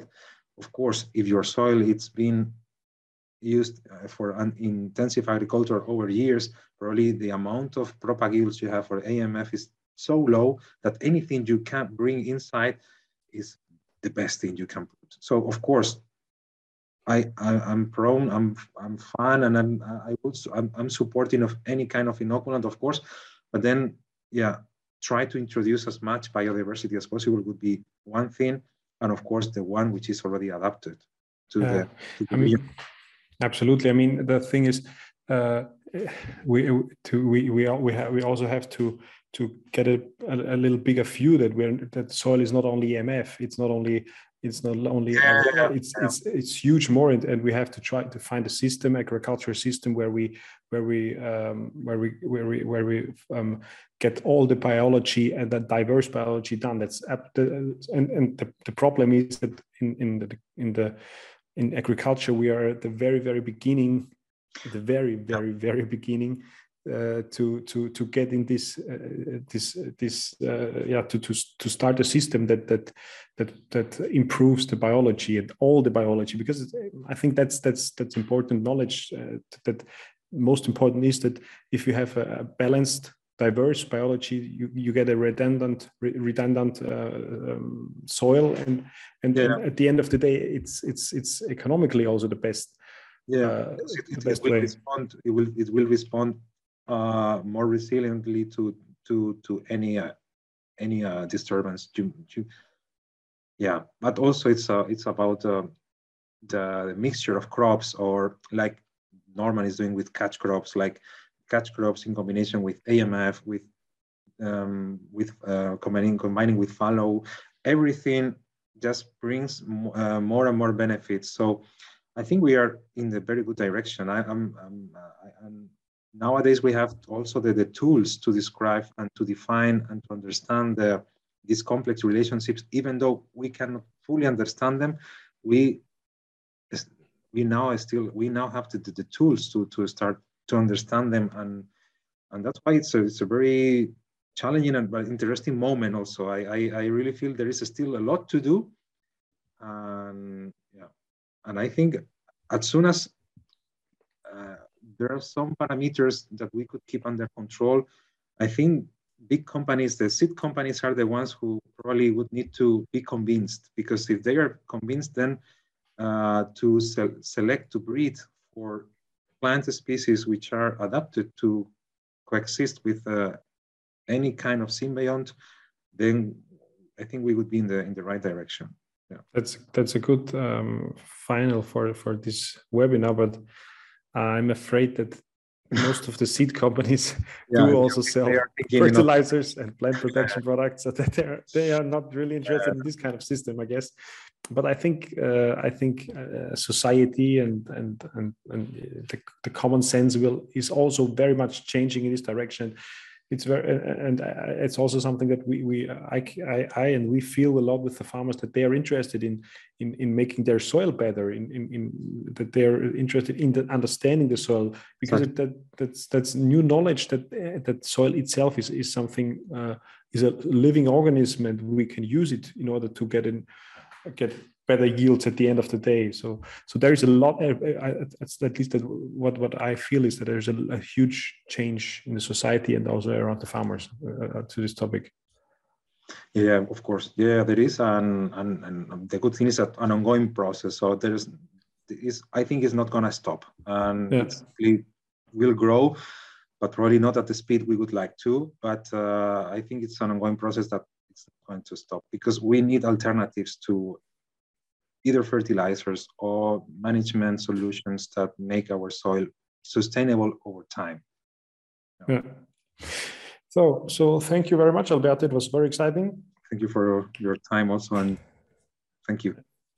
Of course, if your soil it's been used uh, for an intensive agriculture over years, probably the amount of propagules you have for AMF is so low that anything you can bring inside is the best thing you can put. So of course, I, I am prone, I'm I'm fan, and I'm I would I'm, I'm supporting of any kind of inoculant, of course, but then, yeah, try to introduce as much biodiversity as possible would be one thing. And of course, the one which is already adapted to the, to the I mean, absolutely. I mean, the thing is, uh, we to we we we have we also have to to get a, a, a, little bigger view that we're that soil is not only MF, it's not only it's not only yeah, uh, it's yeah. it's it's huge more and, and we have to try to find a system agricultural system where we where we um, where we where we where we um, get all the biology and that diverse biology done. That's the, and and the, the problem is that in in the in the in agriculture we are at the very very beginning the very very very beginning uh, to to to get in this uh, this this uh, yeah to to to start a system that that that that improves the biology and all the biology because I think that's that's that's important knowledge uh, that most important is that if you have a balanced diverse biology you, you get a redundant re redundant uh, um, soil and and yeah. then at the end of the day it's it's it's economically also the best yeah uh, it, it, it, will way. respond it will it will respond uh, more resiliently to to to any uh, any uh, disturbance. Yeah, but also it's uh, it's about uh, the, mixture of crops or like Norman is doing with catch crops, like catch crops in combination with AMF, with um, with uh, combining combining with fallow, everything just brings uh, more and more benefits. So I think we are in the very good direction. I'm I, am nowadays we have also the, the tools to describe and to define and to understand the, these complex relationships. Even though we cannot fully understand them, we we now still we now have the, the tools to to start to understand them. And and that's why it's a, it's a very challenging and but interesting moment also. I, I, I really feel there is still a lot to do. And yeah. And i think as soon as uh, there are some parameters that we could keep under control i think big companies the seed companies are the ones who probably would need to be convinced because if they are convinced then uh, to se select to breed for plant species which are adapted to coexist with uh, any kind of symbiont, then I think we would be in the in the right direction. Yeah, that's that's a good um, final for for this webinar. But I'm afraid that most of the seed companies yeah, do also sell fertilizers and plant protection products so that they're they are not really interested in this kind of system i guess. But i think uh, i think uh, society and and and, and the, the common sense will is also very much changing in this direction it's very and uh, uh, it's also something that we we uh, I, I, I and we feel a lot with the farmers that they are interested in in in making their soil better in in, in that they're interested in the understanding the soil because it, that that's that's new knowledge that that soil itself is is something uh, is a living organism and we can use it in order to get in get better yields at the end of the day. So so there is a lot. Uh, uh, at least what what I feel is that there's a, a huge change in the society and also around the farmers uh, to this topic. Yeah, of course. Yeah, there is, and and, and the good thing is that an ongoing process. So there's is I think it's not gonna stop, and yeah. it will grow, but probably not at the speed we would like to. But uh, I think it's an ongoing process that going to stop because we need alternatives to either fertilizers or management solutions that make our soil sustainable over time. Yeah. So, so thank you very much, Alberto. It was very exciting. Thank you for your time also, and thank you.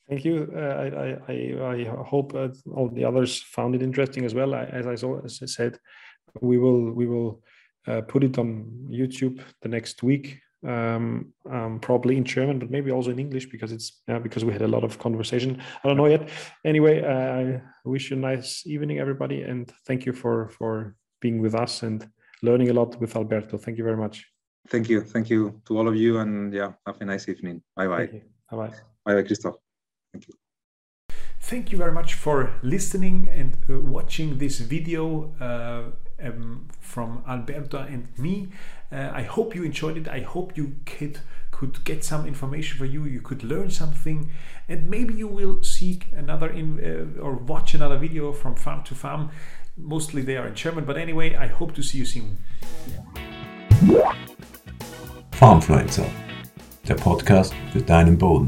Thank you. Uh, I, I, I hope uh, all the others found it interesting as well. I, as I, saw, as I said, we will we will uh, put it on YouTube the next week um, um, probably in German, but maybe also in English because it's yeah, because we had a lot of conversation. I don't know yet. Anyway, uh, I wish you a nice evening, everybody, and thank you for for being with us and learning a lot with Alberto. Thank you very much. Thank you, thank you to all of you, and yeah, have a nice evening. Bye bye. Bye bye. Bye bye, Christoph. Thank you. Thank you very much for listening and uh, watching this video. Uh, um, from Alberto and me. Uh, I hope you enjoyed it. I hope you could could get some information for you. You could learn something, and maybe you will seek another in uh, or watch another video from farm to farm. Mostly they are in German, but anyway, I hope to see you soon. Farmfluencer, der Podcast für deinen Boden.